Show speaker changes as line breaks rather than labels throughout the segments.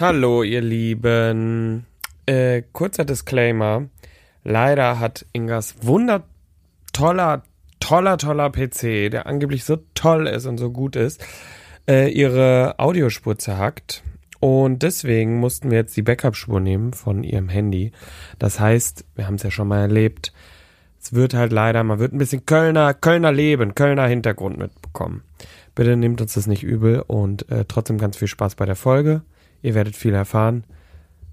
Hallo, ihr Lieben. Äh, kurzer Disclaimer. Leider hat Ingas wundertoller, toller, toller PC, der angeblich so toll ist und so gut ist, äh, ihre Audiospur zerhackt. Und deswegen mussten wir jetzt die Backup-Spur nehmen von ihrem Handy. Das heißt, wir haben es ja schon mal erlebt, es wird halt leider, man wird ein bisschen Kölner, Kölner Leben, Kölner Hintergrund mitbekommen. Bitte nehmt uns das nicht übel und äh, trotzdem ganz viel Spaß bei der Folge. Ihr werdet viel erfahren,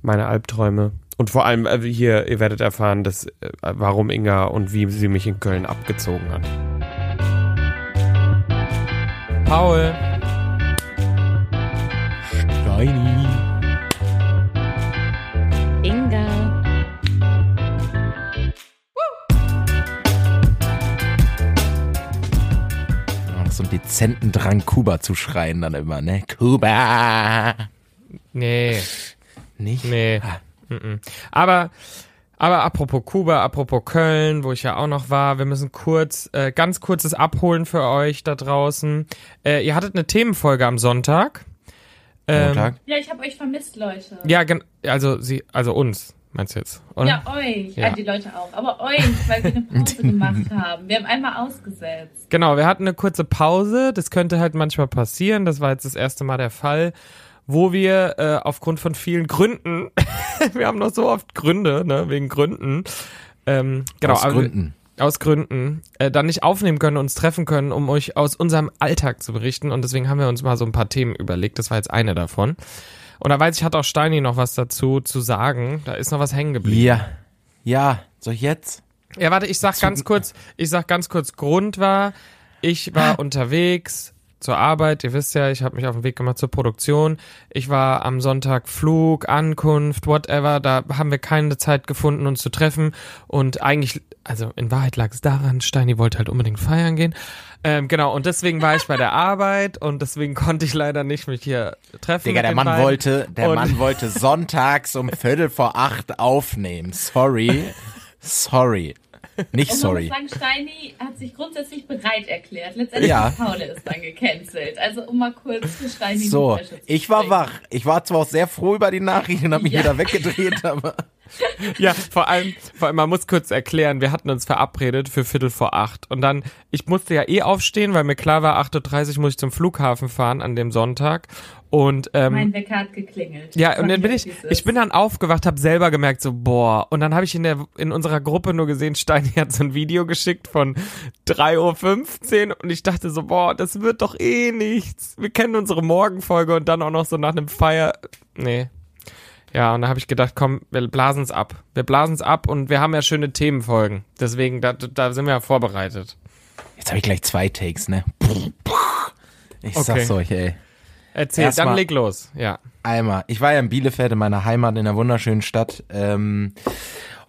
meine Albträume und vor allem äh, hier, ihr werdet erfahren, dass, äh, warum Inga und wie sie mich in Köln abgezogen hat. Paul.
Steini.
Inga.
Noch so einen dezenten Drang, Kuba zu schreien dann immer, ne? Kuba!
Nee,
Nicht?
nee.
Ah.
Aber, aber apropos Kuba, apropos Köln, wo ich ja auch noch war, wir müssen kurz, äh, ganz kurzes Abholen für euch da draußen. Äh, ihr hattet eine Themenfolge am Sonntag. Ähm,
Montag?
Ja, ich habe euch vermisst, Leute.
Ja, gen also sie, also uns, meinst du jetzt? Oder?
Ja, euch.
Ja.
Ja. die Leute auch. Aber euch, weil wir eine Pause gemacht haben. Wir haben einmal ausgesetzt.
Genau, wir hatten eine kurze Pause. Das könnte halt manchmal passieren. Das war jetzt das erste Mal der Fall, wo wir äh, aufgrund von vielen Gründen, wir haben noch so oft Gründe, ne, wegen Gründen, ähm, genau,
Aus Gründen.
aus Gründen, äh, dann nicht aufnehmen können, uns treffen können, um euch aus unserem Alltag zu berichten. Und deswegen haben wir uns mal so ein paar Themen überlegt. Das war jetzt eine davon. Und da weiß ich, hat auch Steini noch was dazu zu sagen. Da ist noch was hängen geblieben.
Ja. Ja, soll ich jetzt?
Ja, warte, ich sag ganz kurz, ich sag ganz kurz, Grund war, ich war unterwegs zur Arbeit, ihr wisst ja, ich habe mich auf den Weg gemacht zur Produktion. Ich war am Sonntag Flug, Ankunft, whatever, da haben wir keine Zeit gefunden, uns zu treffen. Und eigentlich, also in Wahrheit lag es daran, Steini wollte halt unbedingt feiern gehen. Ähm, genau, und deswegen war ich bei der Arbeit und deswegen konnte ich leider nicht mich hier treffen.
Digga, der Mann
beiden.
wollte, der
Und-
Mann wollte sonntags um Viertel vor acht aufnehmen. Sorry. Sorry. Nicht
Und
sorry.
man muss sagen, Steini hat sich grundsätzlich bereit erklärt. Letztendlich
Ja.
ist Paul ist dann gecancelt. Also um mal kurz für Steini
So,
zu
ich war wach. Ich war zwar auch sehr froh über die Nachricht und habe mich
Ja.
wieder weggedreht, aber
Ja, vor allem, vor allem, man muss kurz erklären, wir hatten uns verabredet für Viertel vor acht. Und dann, ich musste ja eh aufstehen, weil mir klar war, 8.30 Uhr muss ich zum Flughafen fahren an dem Sonntag. Und ähm,
Mein Wecker hat geklingelt.
ja, und dann bin ich, ich bin dann aufgewacht, habe selber gemerkt, so, boah. Und dann habe ich in der, in unserer Gruppe nur gesehen, Steini hat so ein Video geschickt von 3.15 Uhr und ich dachte so, boah, das wird doch eh nichts. Wir kennen unsere Morgenfolge und dann auch noch so nach einem Feier, nee. Ja, und da habe ich gedacht, komm, wir blasen's ab. Wir blasen's ab und wir haben ja schöne Themenfolgen. Deswegen, da, da sind wir ja vorbereitet.
jetzt habe ich gleich zwei Takes, ne? Ich
Okay.
sag's euch, ey.
Erzähl,
Erstmal-
dann leg los. Ja.
Einmal. Ich war ja in Bielefeld, in meiner Heimat, in einer wunderschönen Stadt. Ähm,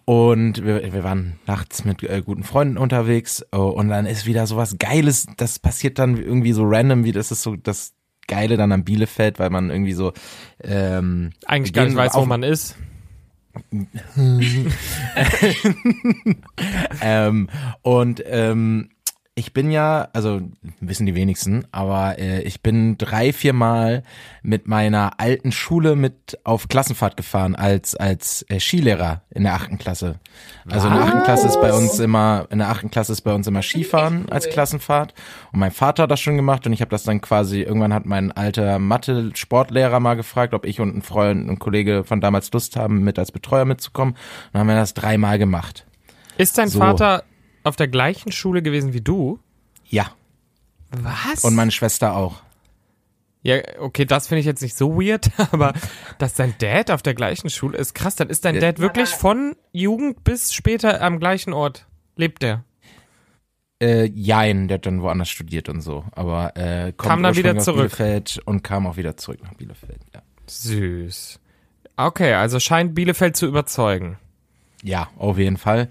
und wir, wir waren nachts mit äh, guten Freunden unterwegs. Oh, und dann ist wieder sowas Geiles. Das passiert dann irgendwie so random, wie das ist so das Geile dann am Bielefeld, weil man irgendwie so ähm,
Eigentlich gar nicht weiß, wo man ist.
ähm, und ähm, ich bin ja, also wissen die wenigsten, aber äh, ich bin drei, vier Mal mit meiner alten Schule mit auf Klassenfahrt gefahren als als äh, Skilehrer in der achten Klasse. Also in der achten Klasse ist bei uns immer in der achten Klasse ist bei uns immer Skifahren als Klassenfahrt und mein Vater hat das schon gemacht und ich habe das dann quasi irgendwann hat mein alter Mathe Sportlehrer mal gefragt, ob ich und ein Freund und ein Kollege von damals Lust haben mit als Betreuer mitzukommen. Und dann haben wir das dreimal gemacht.
Ist dein
So.
Vater auf der gleichen Schule gewesen wie du?
Ja.
Was?
Und meine Schwester auch.
Ja, okay, das finde ich jetzt nicht so weird, aber dass dein Dad auf der gleichen Schule ist, krass, dann ist dein. Dad wirklich von Jugend bis später am gleichen Ort. Lebt der?
Äh, Jein, der hat dann woanders studiert und so. Aber äh, kommt
Kam dann wieder zurück.
Bielefeld und kam auch wieder zurück nach Bielefeld. Ja,
Süß. Okay, also scheint Bielefeld zu überzeugen.
ja auf jeden Fall.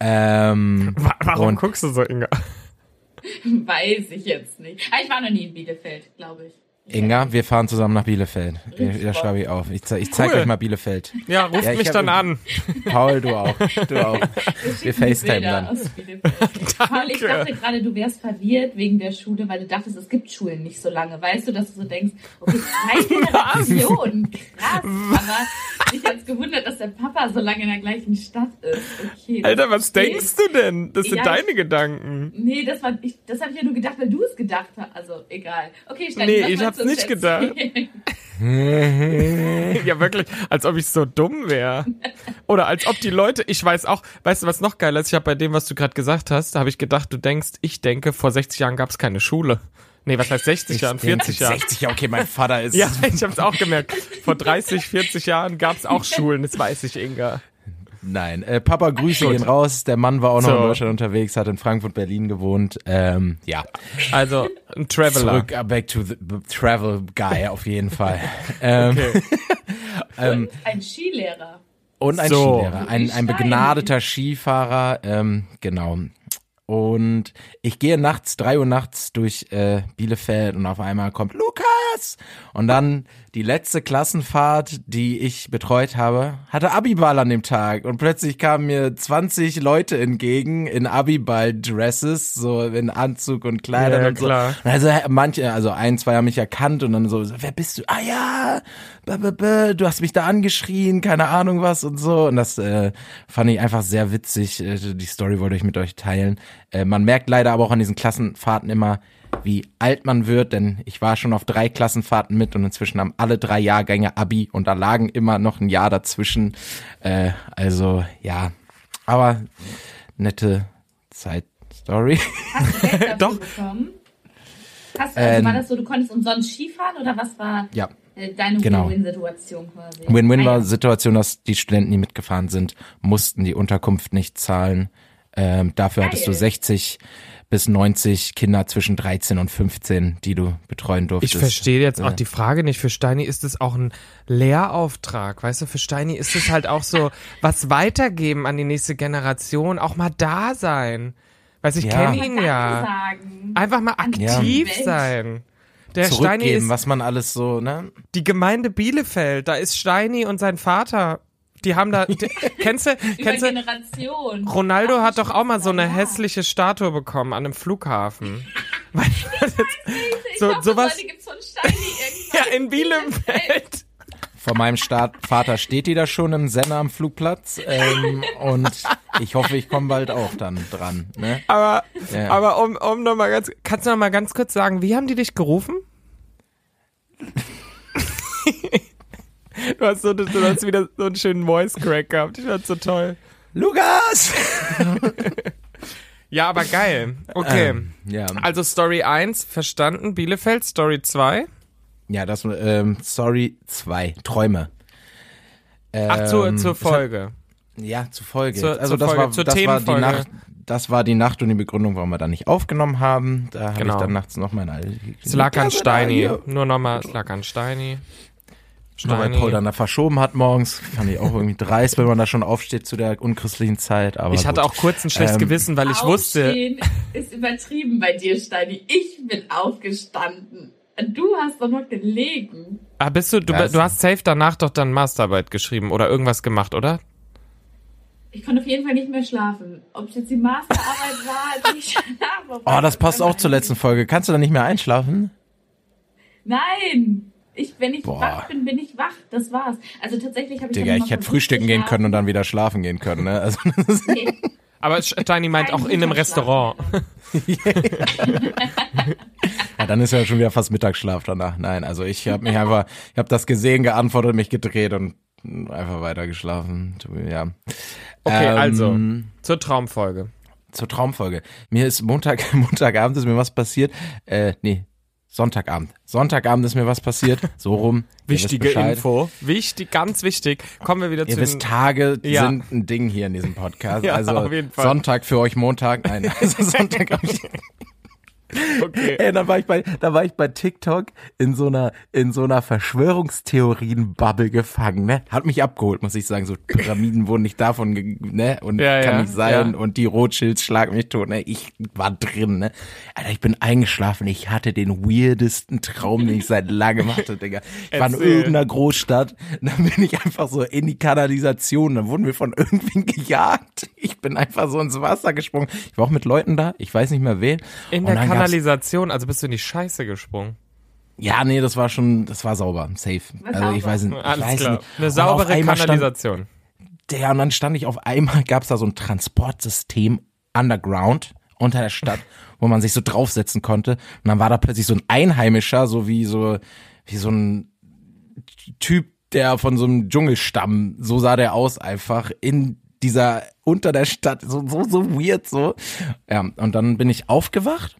Ähm,
Warum guckst du so, Inga?
Weiß ich jetzt nicht. Ah, ich war noch nie in Bielefeld, glaube ich.
Inga, wir fahren zusammen nach Bielefeld. Da schreibe ich auf. Ich, ze ich zeige
Cool.
euch mal Bielefeld.
Ja, ruft
Ja, ich
mich dann an.
Paul, du auch. Du auch. Wir FaceTime dann.
Paul, ich dachte gerade, du wärst verwirrt wegen der Schule, weil du dachtest, es gibt Schulen nicht so lange. Weißt du, dass du so denkst, okay, zwei Generationen, krass. Aber mich hat's gewundert, dass der Papa so lange in der gleichen Stadt ist. Okay,
Alter, was
verstehe
denkst du denn? Das sind
Ja,
deine
ich-
Gedanken.
Nee, das war ich, das habe ich ja nur gedacht, weil du es gedacht hast. Also egal. Okay, Steini,
Nee, ich
wolltest
hab's
du
nicht gedacht. Ja, wirklich, als ob ich so dumm wäre. Oder als ob die Leute, ich weiß auch, weißt du, was noch geiler ist? Ich habe bei dem, was du gerade gesagt hast, da habe ich gedacht, du denkst, ich denke, vor 60 Jahren gab es keine Schule. Nee, was heißt 60 Jahren? 40 Jahren.
60 Jahre, okay, mein Vater ist.
Ja, ich habe es auch gemerkt. Vor 30, 40 Jahren gab es auch Schulen, das weiß ich, Inga.
Nein, äh, Papa, Grüße
Gut.
gehen raus. Der Mann war auch noch
So.
in Deutschland unterwegs, hat in Frankfurt, Berlin gewohnt. Ähm, ja,
Also, ein Traveler.
zurück, uh, back to the travel guy auf jeden Fall. ähm,
Okay.
Und ein Skilehrer.
Und ein
So.
Skilehrer, ein, ein begnadeter Skifahrer, ähm, genau. Und ich gehe nachts, drei Uhr nachts durch äh, Bielefeld und auf einmal kommt Lukas. Und dann die letzte Klassenfahrt, die ich betreut habe, hatte Abiball an dem Tag. Und plötzlich kamen mir 20 Leute entgegen in Abiball-Dresses, so in Anzug und Kleidern
Ja,
und so.
klar.
Also manche, also ein, zwei haben mich erkannt und dann so, wer bist du? Ah ja, du hast mich da angeschrien, keine Ahnung was und so. Und das äh, fand ich einfach sehr witzig. Äh, Die Story wollte ich mit euch teilen. Äh, man merkt leider aber auch an diesen Klassenfahrten immer, wie alt man wird, denn ich war schon auf drei Klassenfahrten mit und inzwischen haben alle drei Jahrgänge Abi und da lagen immer noch ein Jahr dazwischen. Äh, also ja, aber nette Zeit-Story.
Hast du Geld
Doch.
bekommen? Hast du, also
Ähm,
war das so, du konntest umsonst Skifahren oder was war
Ja.
äh, deine
Genau.
Win-Win-Situation quasi?
Win-Win
Ah,
war
ja.
Situation, dass die Studenten, die mitgefahren sind, mussten die Unterkunft nicht zahlen. Ähm, dafür hattest du
Geil.
60 bis 90 Kinder zwischen 13 und 15, die du betreuen durftest.
Ich verstehe jetzt auch die Frage nicht. Für Steini ist es auch ein Lehrauftrag. Weißt du, für Steini ist es halt auch so, was weitergeben an die nächste Generation, auch mal da sein. Weißt du, ich
Ja.
kenne ihn ja.
Sagen.
Einfach mal aktiv
Ja.
sein. Der Steini
Zurückgeben,
ist
was man alles so, ne?
die Gemeinde Bielefeld. Da ist Steini und sein Vater. Die haben da, die, kennst du, kennst du,
Generation.
Ronaldo hat doch auch mal so eine
Ja.
hässliche Statue bekommen an einem Flughafen. Weißt du, das-
Ich
so, sowas,
Leute gibt's von Steini
ja, in Bielefeld.
Vor meinem Start, Vater steht die da schon im Senna am Flugplatz ähm, und ich hoffe, ich komme bald auch dann dran. Ne?
Aber,
Ja.
aber um, um noch mal ganz, kannst du noch mal ganz kurz sagen, wie haben die dich gerufen? Du hast so, du hast wieder so einen schönen Voice Crack gehabt. Ich fand's so toll.
Lukas!
Ja, aber geil. Okay.
Ähm, ja.
Also Story 1 verstanden, Bielefeld, Story 2.
ja, das, ähm, sorry, zwei, Träume.
Ach, zur,
Ähm,
zur Folge.
Ja, zur Folge.
Zur-
also
zur
das
Folge,
war
zur
das war die
Themenfolge.
Nacht. Das war die Nacht und die Begründung, warum wir da nicht aufgenommen haben. Da habe
Genau.
ich dann nachts noch mein
Es lag an Steini. Nur nochmal, es lag an Steini.
Nur weil Paul dann da verschoben hat morgens. Fand ich auch irgendwie dreist, wenn man da schon aufsteht zu der unchristlichen Zeit. Aber
Ich hatte
gut.
auch kurz ein schlechtes
Ähm,
Gewissen, weil ich wusste,
Aufstehen ist übertrieben bei dir, Steini. Ich bin aufgestanden. Du hast doch noch gelegen.
ah, bist du, du,
Was?
du hast safe danach doch dann Masterarbeit geschrieben oder irgendwas gemacht, oder?
Ich konnte auf jeden Fall nicht mehr schlafen. Ob es jetzt die Masterarbeit war, als ich schlafe.
Oh, das passt auch zur letzten Folge. Kannst du da nicht mehr einschlafen?
Nein. Ich, wenn ich
Boah.
wach bin, bin ich wach. Das war's. Also tatsächlich habe ich
Digga, ich hätte frühstücken gehen können und dann wieder schlafen gehen können. Ne? Also,
Nee.
Aber Steini meint auch in einem Restaurant.
ja, dann ist ja schon wieder fast Mittagsschlaf danach. Nein, also ich habe mich einfach, ich habe das gesehen, geantwortet, mich gedreht und einfach weiter geschlafen. Ja.
Okay,
Ähm,
also zur Traumfolge.
zur Traumfolge. Mir ist Montag, Montagabend ist mir was passiert. Äh, nee, Sonntagabend. Sonntagabend ist mir was passiert. So rum. Ihr wisst
Wichtige. Info. Wichtig, ganz wichtig. Kommen wir wieder
Ihr
zu
wisst,
den,
Tage
Ja.
sind ein Ding hier in diesem Podcast.
Ja,
also
auf jeden Fall.
Sonntag für euch Montag. Nein, also Sonntag hab ich, Okay. Ey, da war ich bei, da war ich bei TikTok in so einer, in so einer Verschwörungstheorien-Bubble gefangen, ne? Hat mich abgeholt, muss ich sagen. So Pyramiden wurden nicht davon, ne? Und ja, kann ja, nicht sein. Ja. Und die Rothschilds schlagen mich tot, ne? Ich war drin, ne? Alter, ich bin eingeschlafen. Ich hatte den weirdesten Traum, den ich seit langem hatte, Digga. Ich war in irgendeiner Großstadt. Dann bin ich einfach so in die Kanalisation. Dann wurden wir von irgendwen gejagt. Ich bin einfach so ins Wasser gesprungen. Ich war auch mit Leuten da. Ich weiß nicht mehr wen.
In der Kanalisation, also bist du in die Scheiße gesprungen?
Ja, nee, das war schon, das war sauber, safe. Also ich weiß nicht.
Alles
weiß
klar. Nicht. Eine saubere Kanalisation.
Stand, ja, und dann stand ich auf einmal, gab's da so ein Transportsystem underground unter der Stadt, wo man sich so draufsetzen konnte. Und dann war da plötzlich so ein Einheimischer, so wie so, wie so ein Typ, der von so einem Dschungelstamm, so sah der aus einfach, in dieser, unter der Stadt, so, so, so weird, so. Ja, und dann bin ich aufgewacht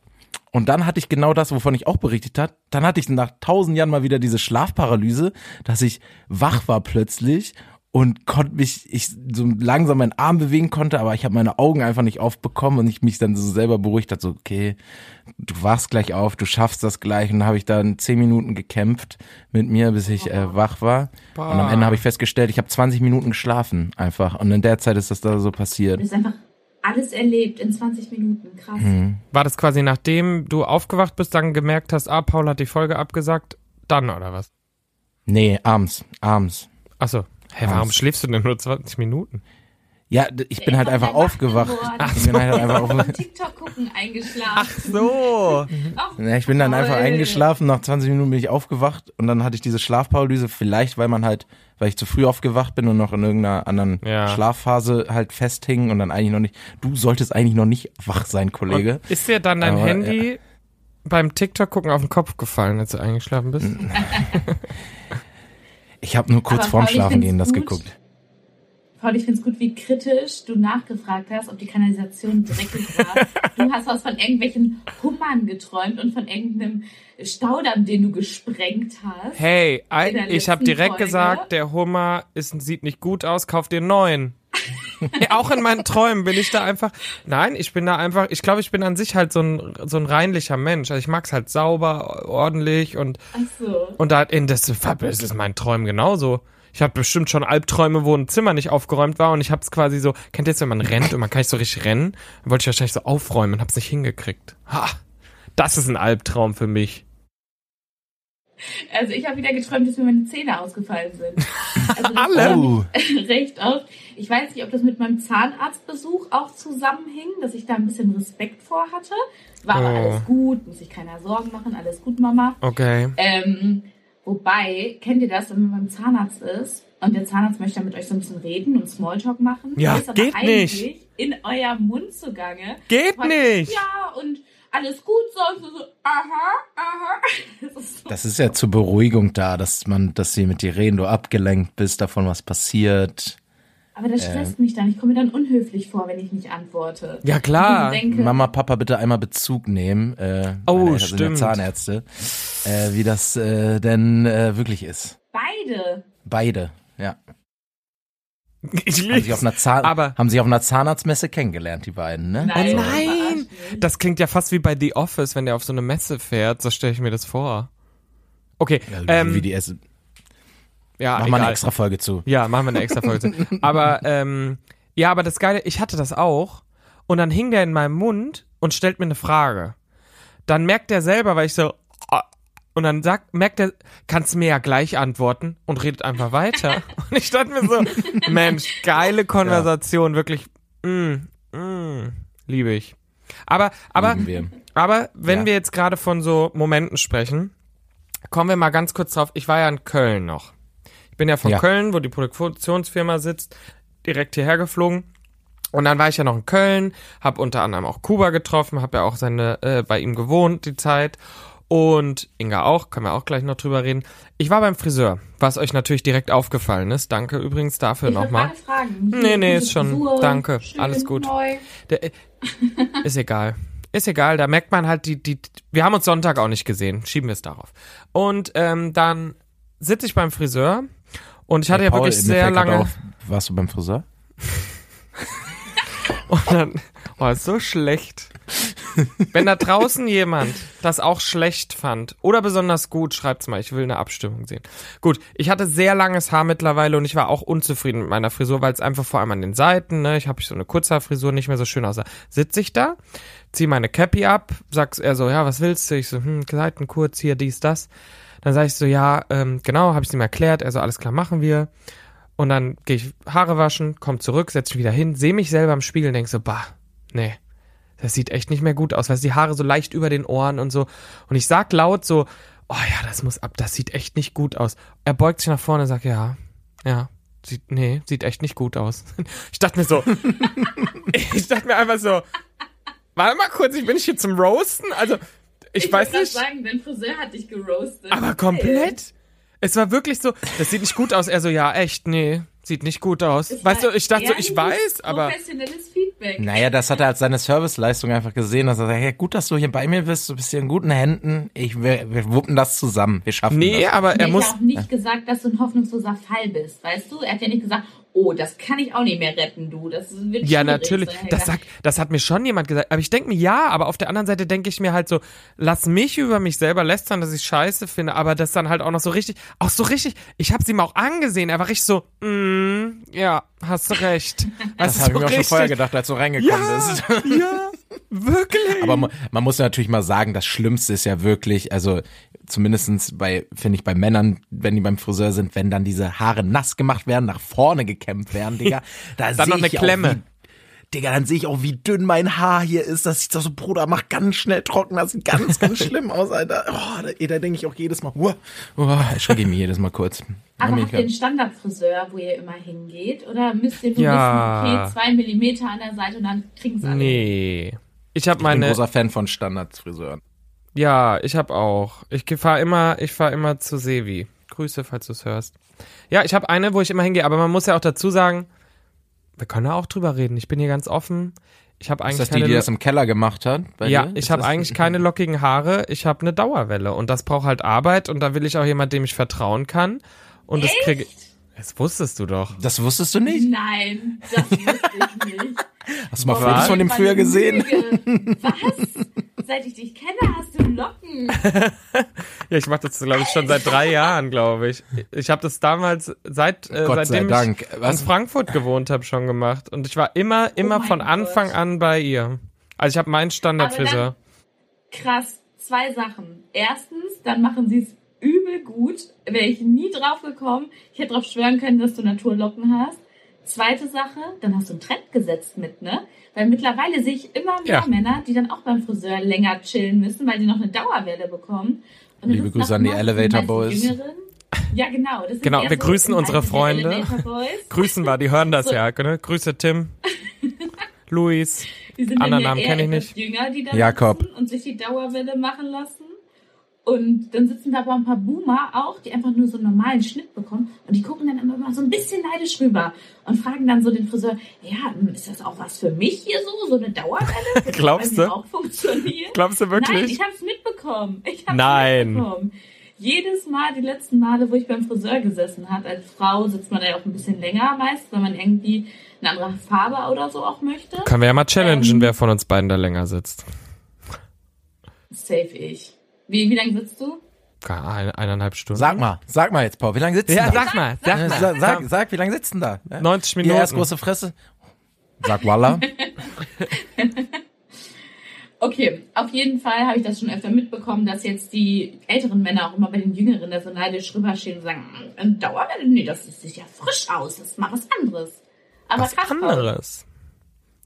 und dann hatte ich genau das, wovon ich auch berichtet hat. Dann hatte ich nach tausend Jahren mal wieder diese Schlafparalyse, dass ich wach war plötzlich und konnte mich, ich so langsam meinen Arm bewegen konnte, aber ich habe meine Augen einfach nicht aufbekommen und ich mich dann so selber beruhigt hat, so, okay, du wachst gleich auf, du schaffst das gleich. Und dann habe ich dann zehn Minuten gekämpft mit mir, bis ich äh, wach war. Boah. Und am Ende habe ich festgestellt, ich habe 20 Minuten geschlafen einfach. Und in der Zeit ist das da so passiert.
Das ist einfach alles erlebt in 20 Minuten. Krass. Mhm.
War das quasi nachdem du aufgewacht bist, dann gemerkt hast, ah, Paul hat die Folge abgesagt, dann oder was?
Nee, abends, abends.
Achso. Hä, hey, warum schläfst du denn nur 20 Minuten?
Ja, ich bin halt einfach aufgewacht. Ach so. Ich bin halt einfach
auf TikTok gucken eingeschlafen.
Ach so.
ja, ich bin dann einfach eingeschlafen, nach 20 Minuten bin ich aufgewacht und dann hatte ich diese Schlafparalyse, vielleicht weil man halt, weil ich zu früh aufgewacht bin und noch in irgendeiner anderen ja. Schlafphase halt festhing und dann eigentlich noch nicht, du solltest eigentlich noch nicht wach sein, Kollege. Und
ist dir dann dein Aber, Handy ja. beim TikTok gucken auf den Kopf gefallen, als du eingeschlafen bist?
ich habe nur kurz vorm Schlafen gehen das geguckt.
Paul, ich finde es gut, wie kritisch du nachgefragt hast, ob die Kanalisation dreckig war. du hast was von irgendwelchen Hummern geträumt und von irgendeinem Staudamm, den du gesprengt hast.
Hey, ich habe direkt Folge. gesagt, der Hummer ist, sieht nicht gut aus, kauf dir einen neuen. ja, auch in meinen Träumen bin ich da einfach. Nein, ich bin da einfach. Ich glaube, ich bin an sich halt so ein so ein reinlicher Mensch. Also ich mag's halt sauber, ordentlich und Ach so. und da in das, das ist mein Träumen genauso. Ich habe bestimmt schon Albträume, wo ein Zimmer nicht aufgeräumt war und ich habe es quasi so, kennt ihr jetzt, wenn man rennt und man kann nicht so richtig rennen? Dann wollte ich wahrscheinlich so aufräumen und hab's nicht hingekriegt. Ha, das ist ein Albtraum für mich.
Also ich habe wieder geträumt, dass mir meine Zähne ausgefallen sind. Also
Alle? Oh.
recht oft. Ich weiß nicht, ob das mit meinem Zahnarztbesuch auch zusammenhing, dass ich da ein bisschen Respekt vor hatte. War aber oh. alles gut, muss sich keiner Sorgen machen, alles gut, Mama.
Okay.
Ähm, Wobei, kennt ihr das, wenn man beim Zahnarzt ist und der Zahnarzt möchte mit euch so ein bisschen reden und Smalltalk machen?
Ja, ist geht nicht.
In eurem Mund zugange.
Geht
und,
nicht.
Ja, und alles gut, so, so, so, aha, aha.
Das ist, so. das ist ja zur Beruhigung da, dass man, dass sie mit dir reden, du abgelenkt bist davon, was passiert.
Aber das stresst äh, mich dann. Ich komme mir dann unhöflich vor, wenn ich nicht antworte.
Ja, klar.
Denke, Mama, Papa, bitte einmal Bezug nehmen. Äh,
oh, stimmt.
Zahnärzte. Äh, wie das äh, denn äh, wirklich ist.
Beide.
Beide, ja.
Ich
haben sich, auf einer Zahn aber haben sich auf einer Zahnarztmesse kennengelernt, die beiden, ne?
Nein, oh nein! Das klingt ja fast wie bei The Office, wenn der auf so eine Messe fährt, so stelle ich mir das vor. Okay.
Ja, ähm, wie die essen. Ja, machen wir eine extra Folge zu.
Ja, machen wir eine extra Folge zu. Aber ähm, ja, aber das Geile, ich hatte das auch und dann hing der in meinem Mund und stellt mir eine Frage. Dann merkt er selber, weil ich so ah, und dann sagt, merkt er, kannst du mir ja gleich antworten und redet einfach weiter. und ich dachte mir so, Mensch, geile Konversation, ja. wirklich, mm, mm, liebe ich. Aber, aber, aber wenn ja. wir jetzt gerade von so Momenten sprechen, kommen wir mal ganz kurz drauf. Ich war ja in Köln noch bin ja von ja. Köln, wo die Produktionsfirma sitzt, direkt hierher geflogen. Und dann war ich ja noch in Köln, habe unter anderem auch Kuba getroffen, habe ja auch seine äh, bei ihm gewohnt die Zeit und Inga auch, können wir auch gleich noch drüber reden. Ich war beim Friseur, was euch natürlich direkt aufgefallen ist. Danke übrigens dafür nochmal. Nee, nee, ist schon. Frisur, danke, alles gut. Der, äh, ist egal. Ist egal, da merkt man halt die, die, wir haben uns Sonntag auch nicht gesehen. Schieben wir es darauf. Und ähm, dann sitze ich beim Friseur und ich hatte ja, ja wirklich sehr lange. Auch,
warst du beim Friseur?
und dann, oh, ist so schlecht. Wenn da draußen jemand das auch schlecht fand oder besonders gut, schreibt's mal. Ich will eine Abstimmung sehen. Gut, ich hatte sehr langes Haar mittlerweile und ich war auch unzufrieden mit meiner Frisur, weil es einfach vor allem an den Seiten, ne, ich habe so eine Kurzhaarfrisur nicht mehr so schön aussah. Sitze ich da, zieh meine Cappy ab, sag's er so, ja, was willst du? Ich so, hm, Seiten kurz, hier, dies, das. Dann sag ich so, ja, ähm, genau, habe ich ihm erklärt. Er so, alles klar, machen wir. Und dann gehe ich Haare waschen, komm zurück, setz mich wieder hin, sehe mich selber im Spiegel und denk so, bah, nee, das sieht echt nicht mehr gut aus, weil die Haare so leicht über den Ohren und so. Und ich sag laut so, oh ja, das muss ab, das sieht echt nicht gut aus. Er beugt sich nach vorne und sagt, ja, ja, sieht, nee, sieht echt nicht gut aus. Ich dachte mir so, ich dachte mir einfach so, warte mal kurz, ich bin hier zum Roasten, also, ich, ich weiß nicht.
sagen, dein Friseur hat dich geroastet.
Aber komplett? Es war wirklich so, das sieht nicht gut aus. Er so, ja, echt, nee, sieht nicht gut aus. Es weißt du, ich dachte so, ich weiß, aber.
Professionelles Feedback.
Naja, das hat er als seine Serviceleistung einfach gesehen, dass er sagt, ja, gut, dass du hier bei mir bist, du bist hier in guten Händen. Ich, wir, wir wuppen das zusammen, wir schaffen
nee,
das.
Nee, aber er
nee,
muss.
Er hat auch nicht gesagt, dass du ein hoffnungsloser Fall bist, weißt du? Er hat ja nicht gesagt, oh, das kann ich auch nicht mehr retten, du. Das wird
Ja, natürlich. Das sagt, das hat mir schon jemand gesagt. Aber ich denke mir, ja, aber auf der anderen Seite denke ich mir halt so, lass mich über mich selber lästern, dass ich scheiße finde, aber das dann halt auch noch so richtig, auch so richtig, ich hab's ihm auch angesehen, er war richtig so, mm, ja, hast du recht.
das habe so ich mir auch schon vorher gedacht, als du reingekommen
ja,
bist.
ja, wirklich.
Aber man, man muss natürlich mal sagen, das Schlimmste ist ja wirklich, also zumindestens bei, finde ich, bei Männern, wenn die beim Friseur sind, wenn dann diese Haare nass gemacht werden, nach vorne gekämmt werden, Digga. Da
dann noch eine Klemme.
Wie, Digga, dann sehe ich auch, wie dünn mein Haar hier ist. Das sieht so, Bruder, mach ganz schnell trocken. Das sieht ganz, ganz schlimm aus, Alter. Oh, da, da denke ich auch jedes Mal, uh, uh, erschrecke ich mich jedes Mal kurz.
Aber habt ihr einen Standardfriseur, wo ihr immer hingeht? Oder müsst ihr so ja. bisschen, okay, zwei Millimeter an der Seite und dann kriegen es alle?
Nee. Ich habe meine.
Ich bin großer Fan von Standardfriseuren.
Ja, ich habe auch. Ich fahre immer, ich fahre immer zu Sevi. Grüße, falls du es hörst. Ja, ich habe eine, wo ich immer hingehe, aber man muss ja auch dazu sagen, wir können da auch drüber reden. Ich bin hier ganz offen. Ich habe eigentlich
ist das die, die das im Keller gemacht hat?
ja, dir? ich habe eigentlich keine lockigen Haare. Ich habe eine Dauerwelle und das braucht halt Arbeit und da will ich auch jemand, dem ich vertrauen kann. Und
Echt?
das kriege Das wusstest du doch.
Das wusstest du nicht?
Nein, das wusste ich nicht.
Hast du mal Fotos von dem früher gesehen?
Was? Seit ich dich kenne, hast du Locken.
ja, ich mache das, glaube ich, schon seit drei Jahren, glaube ich. Ich habe das damals, seit äh, seitdem
Dank.
ich Was? in Frankfurt gewohnt habe, schon gemacht. Und ich war immer, immer oh von Anfang Gott. an bei ihr. Also ich habe meinen Standardfriseur.
Krass, zwei Sachen. Erstens, dann machen sie es übel gut. Wäre ich nie drauf gekommen. Ich hätte darauf schwören können, dass du Naturlocken hast. Zweite Sache, dann hast du einen Trend gesetzt mit, ne? Weil mittlerweile sehe ich immer mehr ja. Männer, die dann auch beim Friseur länger chillen müssen, weil die noch eine Dauerwelle bekommen.
Und Liebe Grüße an die Elevator Boys.
Jüngeren. Ja, genau.
genau, wir so grüßen unsere Freunde. Grüßen wir, die hören das so. ja. Ne? Grüße Tim, Luis, anderen Namen kenne ich nicht.
Jünger, die da
Jakob.
und sich die Dauerwelle machen lassen. Und dann sitzen da aber ein paar Boomer auch, die einfach nur so einen normalen Schnitt bekommen. Und die gucken dann immer mal so ein bisschen neidisch rüber und fragen dann so den Friseur, ja, ist das auch was für mich hier so? So eine Dauerwelle?
Glaubst du?
auch funktioniert?
Glaubst du wirklich?
Nein, ich habe es mitbekommen. Ich hab's
Nein.
mitbekommen. Jedes Mal, die letzten Male, wo ich beim Friseur gesessen habe, als Frau sitzt man ja auch ein bisschen länger meist, weil man irgendwie eine andere Farbe oder so auch möchte.
Können wir ja mal challengen, ähm, wer von uns beiden da länger sitzt.
Safe ich. Wie, wie lange sitzt du?
Ein, eineinhalb Stunden.
Sag mal, sag mal jetzt, Paul, wie lange sitzt
ja,
du
da? Ja, sag mal, sag mal.
Sag, sag, sag, wie lange sitzt du da?
90 Minuten.
Ja, erst große Fresse. Sag Walla.
okay, auf jeden Fall habe ich das schon öfter mitbekommen, dass jetzt die älteren Männer auch immer bei den Jüngeren da so neidisch rüberstehen und sagen, ein Dauerwelle, nee, das sieht ja frisch aus, das ist mal was anderes. Aber
was anderes.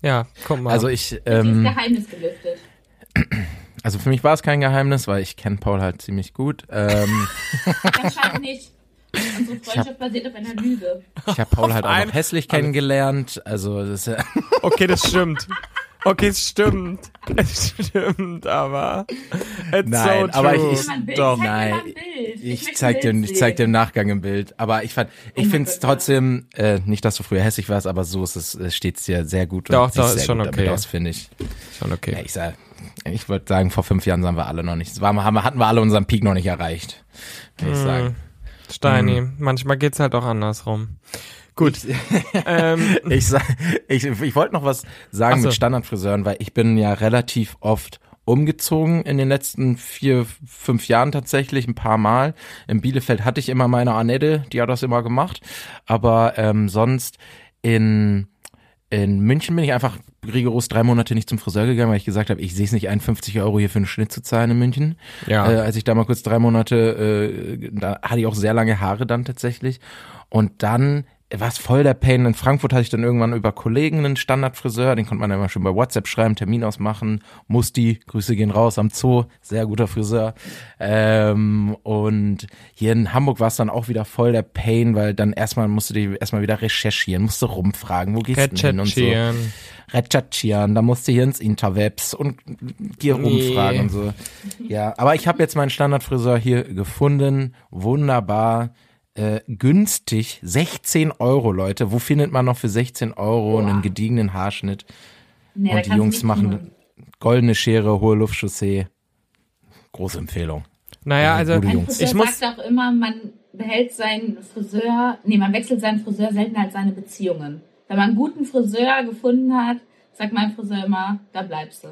Ja, komm mal.
Also ich, ähm,
das Geheimnis gelüftet.
Also für mich war es kein Geheimnis, weil ich kenne Paul halt ziemlich gut. Ähm,
Anscheinend nicht. Unsere Freundschaft hab, basiert auf einer Lüge.
Ich habe Paul halt auch noch hässlich kennengelernt. Also das ist ja
Okay, das stimmt. Okay, es stimmt. Es stimmt, aber. It's
nein,
so
aber ich,
ich
doch nein. Ich, ich zeig dir, ich zeig dir im Nachgang ein Bild. Aber ich fand, ich oh finde es trotzdem äh, nicht, dass du früher hässlich warst, aber so ist es, steht's dir sehr gut.
Doch, doch, ist schon okay.
Das finde ich.
Schon okay.
Ja, ich sag, ich würde sagen, vor fünf Jahren waren wir alle noch nicht. War, haben, hatten wir alle unseren Peak noch nicht erreicht. Würde ich hm. sagen.
Steini, mhm. manchmal geht's halt auch andersrum. Gut.
Ich, ähm, ich, ich, ich wollte noch was sagen so. mit Standardfriseuren, weil ich bin ja relativ oft umgezogen in den letzten vier, fünf Jahren tatsächlich, ein paar Mal. In Bielefeld hatte ich immer meine Annette, die hat das immer gemacht. Aber ähm, sonst in, in München bin ich einfach rigoros drei Monate nicht zum Friseur gegangen, weil ich gesagt habe, ich sehe es nicht ein, 50 Euro hier für einen Schnitt zu zahlen in München. Ja. Äh, als ich da mal kurz drei Monate, äh, da hatte ich auch sehr lange Haare dann tatsächlich. Und dann war es voll der Pain. In Frankfurt hatte ich dann irgendwann über Kollegen einen Standardfriseur, den konnte man immer schon bei WhatsApp schreiben, Termin ausmachen. Musti, Grüße gehen raus am Zoo, sehr guter Friseur. Ähm, und hier in Hamburg war es dann auch wieder voll der Pain, weil dann erstmal musste die erstmal wieder recherchieren, musste rumfragen, wo gehst du hin und so. Recherchieren, da musste hier ins Interwebs und hier nee. rumfragen und so. Ja, aber ich habe jetzt meinen Standardfriseur hier gefunden, wunderbar äh, günstig. 16 Euro, Leute. Wo findet man noch für 16 Euro Boah. einen gediegenen Haarschnitt? Nee, und die Jungs machen tun. goldene Schere, hohe Luftchaussee. Große Empfehlung.
Naja, also, also
Jungs. ich muss sagt auch immer, man behält seinen Friseur, nee, man wechselt seinen Friseur selten als seine Beziehungen. Wenn man einen guten Friseur gefunden hat, sagt mein Friseur immer, da bleibst du.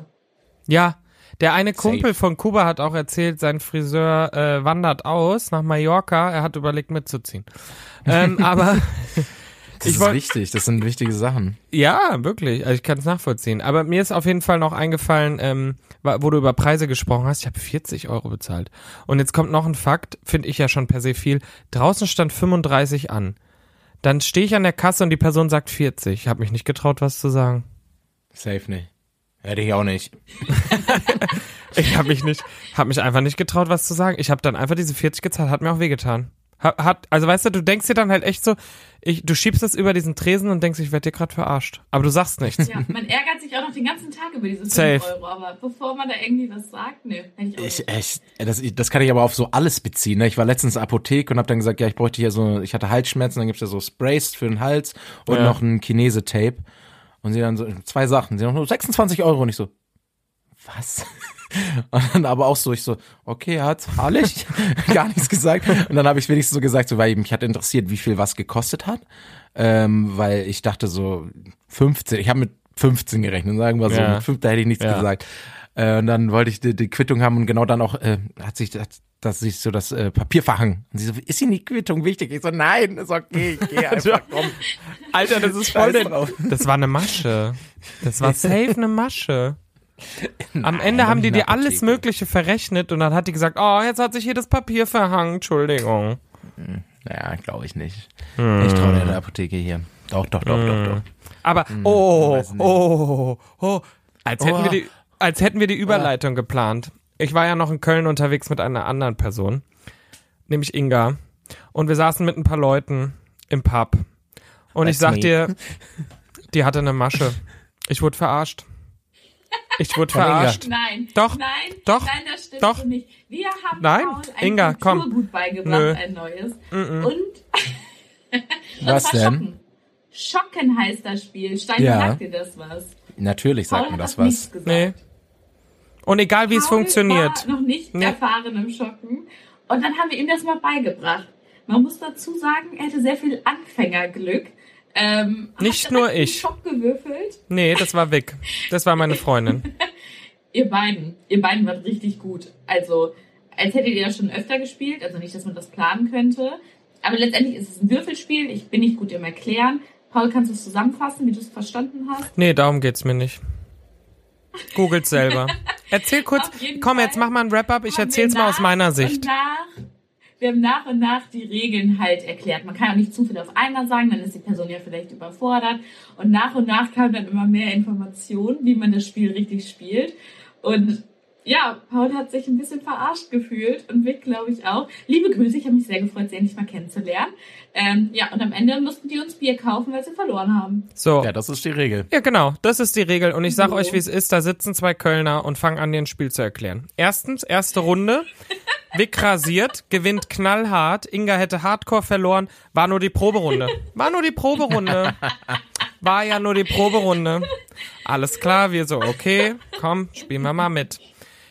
Ja, der eine Kumpel Safe. von Kuba hat auch erzählt, sein Friseur äh, wandert aus nach Mallorca. Er hat überlegt mitzuziehen. ähm, aber
das ist wichtig. Das sind wichtige Sachen.
Ja, wirklich. Also ich kann es nachvollziehen. Aber mir ist auf jeden Fall noch eingefallen, ähm, wo du über Preise gesprochen hast. Ich habe 40 Euro bezahlt. Und jetzt kommt noch ein Fakt, finde ich ja schon per se viel. Draußen stand 35 an. Dann stehe ich an der Kasse und die Person sagt 40. Ich habe mich nicht getraut, was zu sagen.
Safe nicht. Hätte ich auch nicht.
ich habe mich nicht, habe mich einfach nicht getraut, was zu sagen. Ich habe dann einfach diese 40 gezahlt, hat mir auch wehgetan. Hat, also weißt du, du denkst dir dann halt echt so, ich, du schiebst es über diesen Tresen und denkst, ich werde dir gerade verarscht. Aber du sagst nichts.
Ja, man ärgert sich auch noch den ganzen Tag über diese 5 Safe. Euro, aber bevor man da irgendwie was sagt, ne, hätte ich auch ich,
ich, das, das kann ich aber auf so alles beziehen. Ne? Ich war letztens in der Apotheke und habe dann gesagt, ja, ich bräuchte hier so, ich hatte Halsschmerzen, dann gibt's ja so Sprays für den Hals und ja. noch ein Chinese-Tape. Und sie dann so, zwei Sachen, sie noch nur 26 Euro und ich so, was? Und dann aber auch so, ich so, okay, hat Harlich gar nichts gesagt. Und dann habe ich wenigstens so gesagt, so, weil mich hat interessiert, wie viel was gekostet hat. Ähm, weil ich dachte so 15, ich habe mit 15 gerechnet, sagen wir so, ja. mit 5, da hätte ich nichts ja. gesagt. Äh, und dann wollte ich die, die, Quittung haben und genau dann auch äh, hat sich das, dass sich so das äh, Papier verhangen. Und sie so, ist Ihnen die Quittung wichtig? Ich so, nein, ist okay, ich gehe einfach, komm.
Alter, das ist voll der, Das war eine Masche. Das war safe eine Masche. Nein, Am Ende haben die dir alles Mögliche verrechnet und dann hat die gesagt, oh, jetzt hat sich hier das Papier verhangen, Entschuldigung.
Hm, ja, glaube ich nicht. Hm. Ich traue der Apotheke hier. Doch, doch, doch, hm. doch, doch.
Aber, hm, oh, oh, oh, als hätten oh. wir die, als hätten wir die Überleitung oh. geplant ich war ja noch in Köln unterwegs mit einer anderen Person, nämlich Inga. Und wir saßen mit ein paar Leuten im Pub. Und That's ich sag me. dir, die hatte eine Masche. Ich wurde verarscht. Ich wurde verarscht.
Nein.
Doch.
Nein.
Doch.
Nein, das stimmt
doch.
nicht. Wir haben
Nein.
Paul ein
Inga,
Kulturgut beigebracht, Nö. ein neues. Mm -mm. Und
was denn?
Schocken. Schocken heißt das Spiel. Stein, ja. sagt dir das was?
Natürlich sagt Paul mir das was.
Nee. Und egal wie es funktioniert.
War noch nicht nee. erfahren im Schocken. Und dann haben wir ihm das mal beigebracht. Man muss dazu sagen, er hatte sehr viel Anfängerglück. Ähm,
nicht nur ich.
Schock gewürfelt.
Nee, das war Vic. Das war meine Freundin.
ihr beiden. Ihr beiden wart richtig gut. Also, als hättet ihr das schon öfter gespielt. Also nicht, dass man das planen könnte. Aber letztendlich ist es ein Würfelspiel. Ich bin nicht gut im Erklären. Paul, kannst du es zusammenfassen, wie du es verstanden hast?
Nee, darum geht's mir nicht. Googelt selber. Erzähl kurz, komm, Fall jetzt mach mal ein Wrap-up, ich erzähl's mal aus meiner Sicht.
Nach, wir haben nach und nach die Regeln halt erklärt. Man kann auch nicht zu viel auf einmal sagen, dann ist die Person ja vielleicht überfordert. Und nach und nach kam dann immer mehr Informationen, wie man das Spiel richtig spielt. Und ja, Paul hat sich ein bisschen verarscht gefühlt und Vic, glaube ich, auch. Liebe Grüße, ich habe mich sehr gefreut, sie endlich mal kennenzulernen. Ähm, ja, und am Ende mussten die uns Bier kaufen, weil sie verloren haben.
So.
Ja, das ist die Regel.
Ja, genau, das ist die Regel. Und ich sag so. euch, wie es ist, da sitzen zwei Kölner und fangen an, dir ein Spiel zu erklären. Erstens, erste Runde. Vic rasiert, gewinnt knallhart. Inga hätte Hardcore verloren. War nur die Proberunde. War nur die Proberunde. War ja nur die Proberunde. Alles klar, wir so, okay, komm, spielen wir mal mit.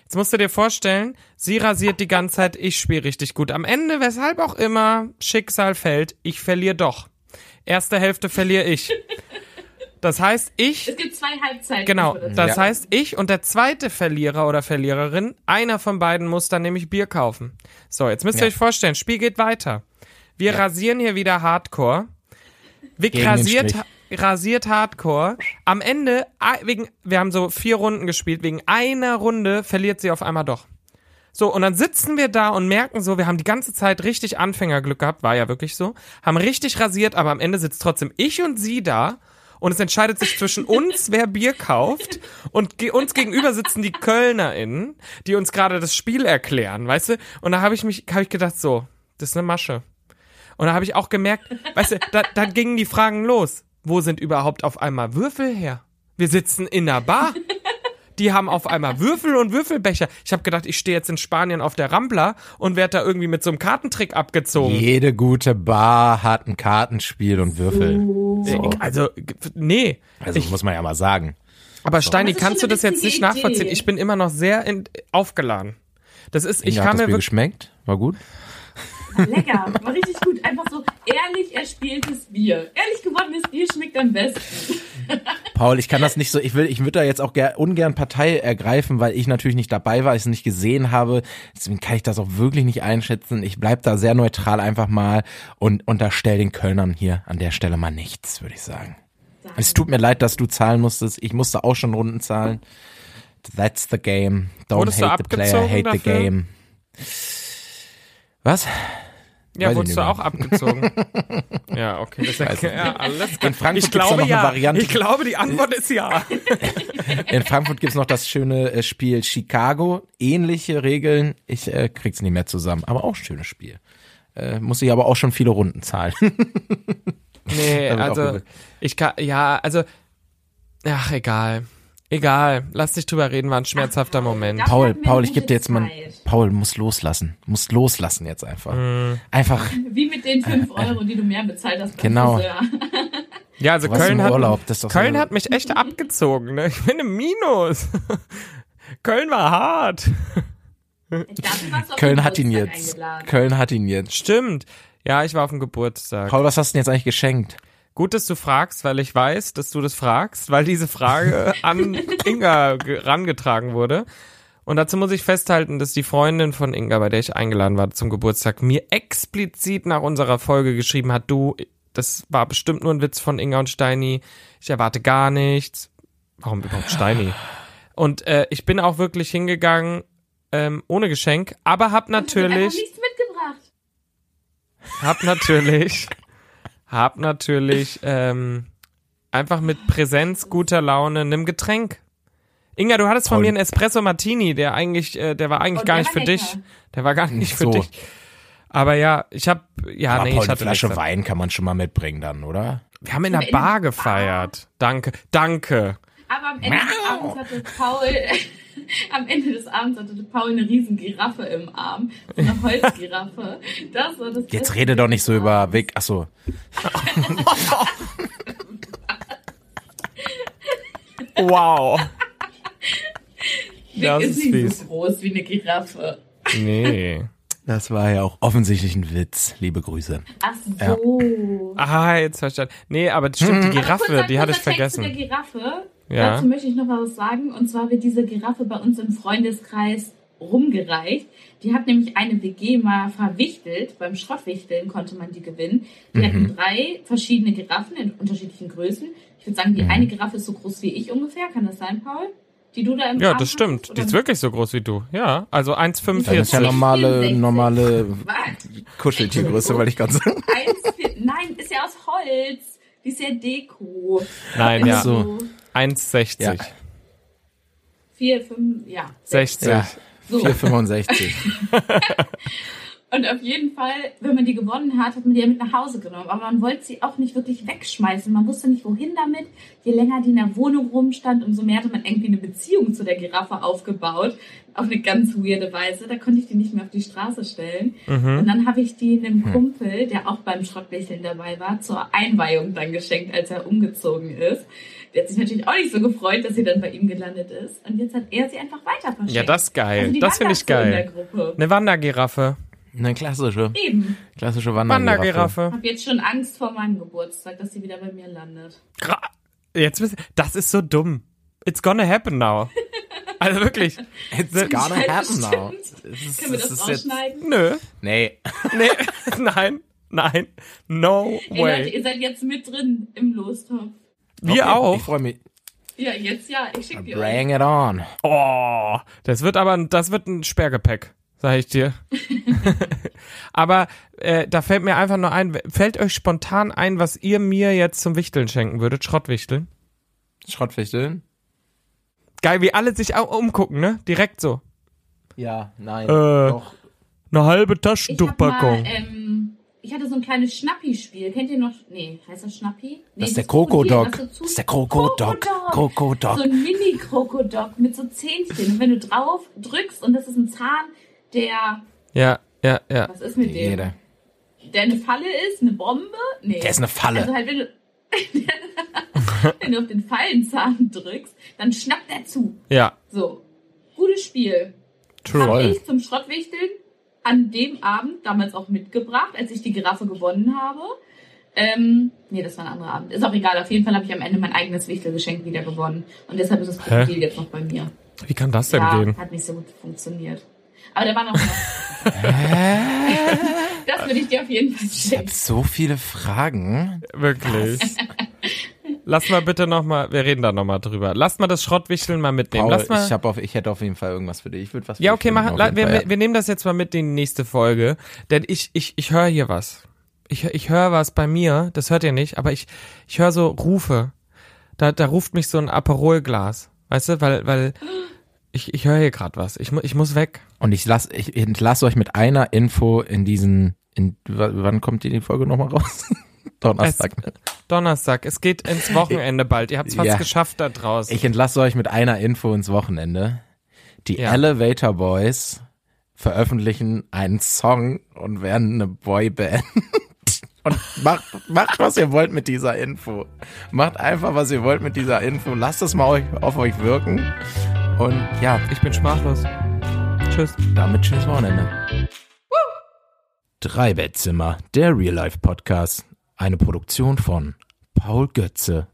Jetzt musst du dir vorstellen, sie rasiert die ganze Zeit, ich spiele richtig gut. Am Ende, weshalb auch immer, Schicksal fällt, ich verliere doch. Erste Hälfte verliere ich. Das heißt, ich.
Es gibt zwei Halbzeiten.
Genau, das
sagen.
heißt, ich und der zweite Verlierer oder Verliererin, einer von beiden muss dann nämlich Bier kaufen. So, jetzt müsst ihr
Ja.
euch vorstellen, Spiel geht weiter. Wir rasieren hier wieder Hardcore. Vic
Gegen den
rasiert,
Strich.
Rasiert Hardcore. Am Ende, wegen, wir haben so vier Runden gespielt, wegen einer Runde verliert sie auf einmal doch. So, und dann sitzen wir da und merken so, wir haben die ganze Zeit richtig Anfängerglück gehabt, war ja wirklich so, haben richtig rasiert, aber am Ende sitzt trotzdem ich und sie da und es entscheidet sich zwischen uns, wer Bier kauft und ge uns gegenüber sitzen die KölnerInnen, die uns gerade das Spiel erklären, weißt du? Und da habe ich mich, habe ich gedacht, so, das ist eine Masche. Und da habe ich auch gemerkt, weißt du, da, da gingen die Fragen los. Wo sind überhaupt auf einmal Würfel her? Wir sitzen in einer Bar. Die haben auf einmal Würfel und Würfelbecher. Ich habe gedacht, ich stehe jetzt in Spanien auf der Rambla und werde da irgendwie mit so einem Kartentrick abgezogen.
Jede gute Bar hat ein Kartenspiel und Würfel. So.
Also, nee.
Also
ich,
muss man ja mal sagen.
aber Steini,
Das ist
kannst du das jetzt nicht
witzige
nachvollziehen?
Idee.
Ich bin immer noch sehr in, aufgeladen. Das ist, ich
Inga,
kann
hat das
mir
Bier
wirklich.
geschmeckt? War gut?
Lecker, war richtig gut. Einfach so ehrlich erspieltes Bier. Ehrlich gewonnenes Bier schmeckt am besten.
Paul, ich kann das nicht so, ich will, ich würde da jetzt auch ger ungern Partei ergreifen, weil ich natürlich nicht dabei war, ich es nicht gesehen habe. Deswegen kann ich das auch wirklich nicht einschätzen. Ich bleib da sehr neutral einfach mal und unterstell den Kölnern hier an der Stelle mal nichts, würde ich sagen. Es tut mir leid, dass du zahlen musstest. Ich musste auch schon Runden zahlen. That's the game. Don't
Wurdest
hate the player, hate the
dafür?
game. Was?
Ja,
Weiß
wurdest du auch abgezogen? ja, okay. Das
ich
ja, alles klar.
In Frankfurt da
glaube
noch eine. Variante.
Ich glaube, die Antwort ist ja.
In Frankfurt gibt's noch das schöne äh, Spiel Chicago. Ähnliche Regeln. Ich äh, krieg's nicht mehr zusammen. Aber auch ein schönes Spiel. Äh, muss ich aber auch schon viele Runden zahlen.
Nee, also ich kann, ja, also, ach, egal. Egal, lass dich drüber reden, war ein schmerzhafter Moment.
Ja.
Paul, Paul, ich gebe dir jetzt mal. Paul muss loslassen. Muss loslassen jetzt einfach.
Mhm.
Einfach.
Wie mit den 5 Euro, die du mehr bezahlt hast.
Genau.
Friseur.
Ja, also Köln hat,
Urlaub, das ist doch
Köln
so-
hat mich echt abgezogen, ne? Ich bin im Minus. Köln war hart.
Köln hat ihn jetzt.
eingeladen.
Köln hat ihn jetzt.
Stimmt. Ja, ich war auf dem Geburtstag.
Paul, was hast du denn jetzt eigentlich geschenkt?
Gut, dass du fragst, weil ich weiß, dass du das fragst, weil diese Frage an Inga ge- rangetragen wurde. Und dazu muss ich festhalten, dass die Freundin von Inga, bei der ich eingeladen war zum Geburtstag, mir explizit nach unserer Folge geschrieben hat, du, das war bestimmt nur ein Witz von Inga und Steini, ich erwarte gar nichts. Warum überhaupt Steini? Und äh, ich bin auch wirklich hingegangen, ähm, ohne Geschenk, aber hab natürlich
nichts mitgebracht.
hab natürlich, hab natürlich ähm, einfach mit Präsenz, guter Laune, nimm Getränk. Inga, du hattest von
Paul.
mir einen Espresso Martini, der eigentlich, äh, der war eigentlich
Oh,
gar nicht für
lecker.
dich. Der war gar nicht für
So.
dich. Aber ja, ich hab, ja,
Aber
nee,
Paul,
ich
eine
hatte
Flasche
nichts.
Wein kann man schon mal mitbringen dann, oder?
Wir haben in der Bar gefeiert. Danke, danke.
Aber am Ende des Abends hatte Paul, am Ende des Abends hatte Paul eine riesen Giraffe im Arm. So eine Holzgiraffe. Das war das
Jetzt rede doch nicht so über Weg. Ach so.
Wow.
Vic
das
ist
ist
nicht
fies.
so groß wie eine Giraffe.
Nee.
Das war ja auch offensichtlich ein Witz. Liebe Grüße.
Ach so.
Ah, jetzt verstanden. Nee, aber stimmt, die Giraffe, die hatte ich
Text zu
vergessen.
der Giraffe.
Ja.
Dazu möchte ich noch mal was sagen. Und zwar wird diese Giraffe bei uns im Freundeskreis rumgereicht. Die hat nämlich eine WG mal verwichtelt. Beim Schrottwichteln konnte man die gewinnen. Die
Mhm.
hatten drei verschiedene Giraffen in unterschiedlichen Größen. Ich würde sagen, die
Mhm.
eine Giraffe ist so groß wie ich ungefähr. Kann das sein, Paul? Die du da im
Ja,
Arm
das stimmt. Die ist wirklich so groß wie du. Ja, also
Das ist ja
1,45.
normale,
64.
normale
Was?
Kuscheltiergröße, wollte ich gerade sagen.
Eins, vier- Nein, ist ja aus Holz. Die ist ja Deko.
Nein, ja.
so.
1,60.
Ja.
Vier, fünf, ja.
60.
Ja,
So.
4,65.
Und auf jeden Fall, wenn man die gewonnen hat, hat man die ja mit nach Hause genommen. Aber man wollte sie auch nicht wirklich wegschmeißen. Man wusste nicht, wohin damit. Je länger die in der Wohnung rumstand, umso mehr hatte man irgendwie eine Beziehung zu der Giraffe aufgebaut. Auf eine ganz weirde Weise. Da konnte ich die nicht mehr auf die Straße stellen. Und dann habe ich die einem Kumpel, der auch beim Schrottbächeln dabei war, zur Einweihung dann geschenkt, als er umgezogen ist. Der hat sich natürlich auch nicht so gefreut, dass sie dann bei ihm gelandet ist. Und jetzt hat er sie einfach weiter verschenkt.
Ja, das ist geil.
Also
das finde ich geil. Eine Wandergiraffe.
Eine klassische,
Eben.
klassische Wandergiraffe.
Wandergiraffe.
Ich habe jetzt schon Angst vor meinem Geburtstag, dass sie wieder bei mir landet.
Gra- Jetzt das ist so dumm. It's gonna happen now. Also wirklich.
It's gonna happen now. Ist-
Können wir das
ist jetzt-?
Nö.
Nee.
Nee. Nein. Nein. No
Ey Leute,
way.
ihr seid jetzt mit drin im Lostopf.
Wir
Okay,
auch.
Ich freue mich.
Ja, jetzt ja. Ich schicke euch.
Bring it on.
Oh, das wird aber, das wird ein Sperrgepäck, sag ich dir. aber äh, da fällt mir einfach nur ein, fällt euch spontan ein, was ihr mir jetzt zum Wichteln schenken würdet? Schrottwichteln?
Schrottwichteln?
Geil, wie alle sich auch umgucken, ne? Direkt so.
Ja, nein.
Äh,
Doch.
Eine halbe Taschentuchpackung.
ähm, ich hatte so ein kleines Schnappi-Spiel. Kennt ihr noch? Nee, heißt das Schnappi? Nee,
Das ist der Krokodok.
Krokodil, was so
Das ist der Krokodok. Krokodok.
So ein Mini-Krokodok mit so Zähnchen. Und wenn du drauf drückst und das ist ein Zahn, der,
ja, ja, ja.
was ist mit dem?
Jeder.
Der eine Falle ist, eine Bombe? Nee.
Der ist eine Falle.
Also halt, wenn du, wenn du auf den Fallenzahn drückst, dann schnappt er zu.
Ja,
So. Gutes Spiel.
true.
Habe ich zum Schrottwichteln an dem Abend damals auch mitgebracht, als ich die Giraffe gewonnen habe. Ähm, nee, das war ein anderer Abend. Ist auch egal. Auf jeden Fall habe ich am Ende mein eigenes Wichtelgeschenk wieder gewonnen. Und deshalb ist das Krokodil jetzt noch bei mir.
Wie kann das denn
ja,
gehen?
hat nicht so gut funktioniert. Aber der war noch. das würde ich dir auf jeden Fall
Ich
schenken.
habe so viele Fragen.
Wirklich. Lass mal bitte nochmal, wir reden da nochmal drüber. Lass mal das Schrottwichteln mal mitnehmen.
Paul,
Lass mal.
ich, hab auf, ich hätte auf jeden Fall irgendwas für dich. Ich würde was für
Ja,
dich
okay, machen, wir,
Fall,
wir nehmen das jetzt mal mit in die nächste Folge, denn ich, ich, ich höre hier was. Ich, ich höre was bei mir, das hört ihr nicht, aber ich, ich höre so Rufe. Da, da ruft mich so ein Aperolglas, weißt du, weil, weil ich, ich höre hier gerade was. Ich, mu- ich muss weg.
Und ich lass, ich entlasse euch mit einer Info in diesen, in, wann kommt die Folge nochmal raus? Donnerstag. ne?
Donnerstag, es geht ins Wochenende bald. Ihr habt es fast
Ja.
geschafft da draußen.
Ich entlasse euch mit einer Info ins Wochenende. Die
Ja.
Elevator Boys veröffentlichen einen Song und werden eine Boyband. Und macht, macht, was ihr wollt mit dieser Info. Macht einfach, was ihr wollt mit dieser Info. Lasst es mal euch, auf euch wirken. Und ja,
ich bin sprachlos. Tschüss.
damit schönes Wochenende. Drei Bettzimmer, der Real Life Podcast. Eine Produktion von Paul Götze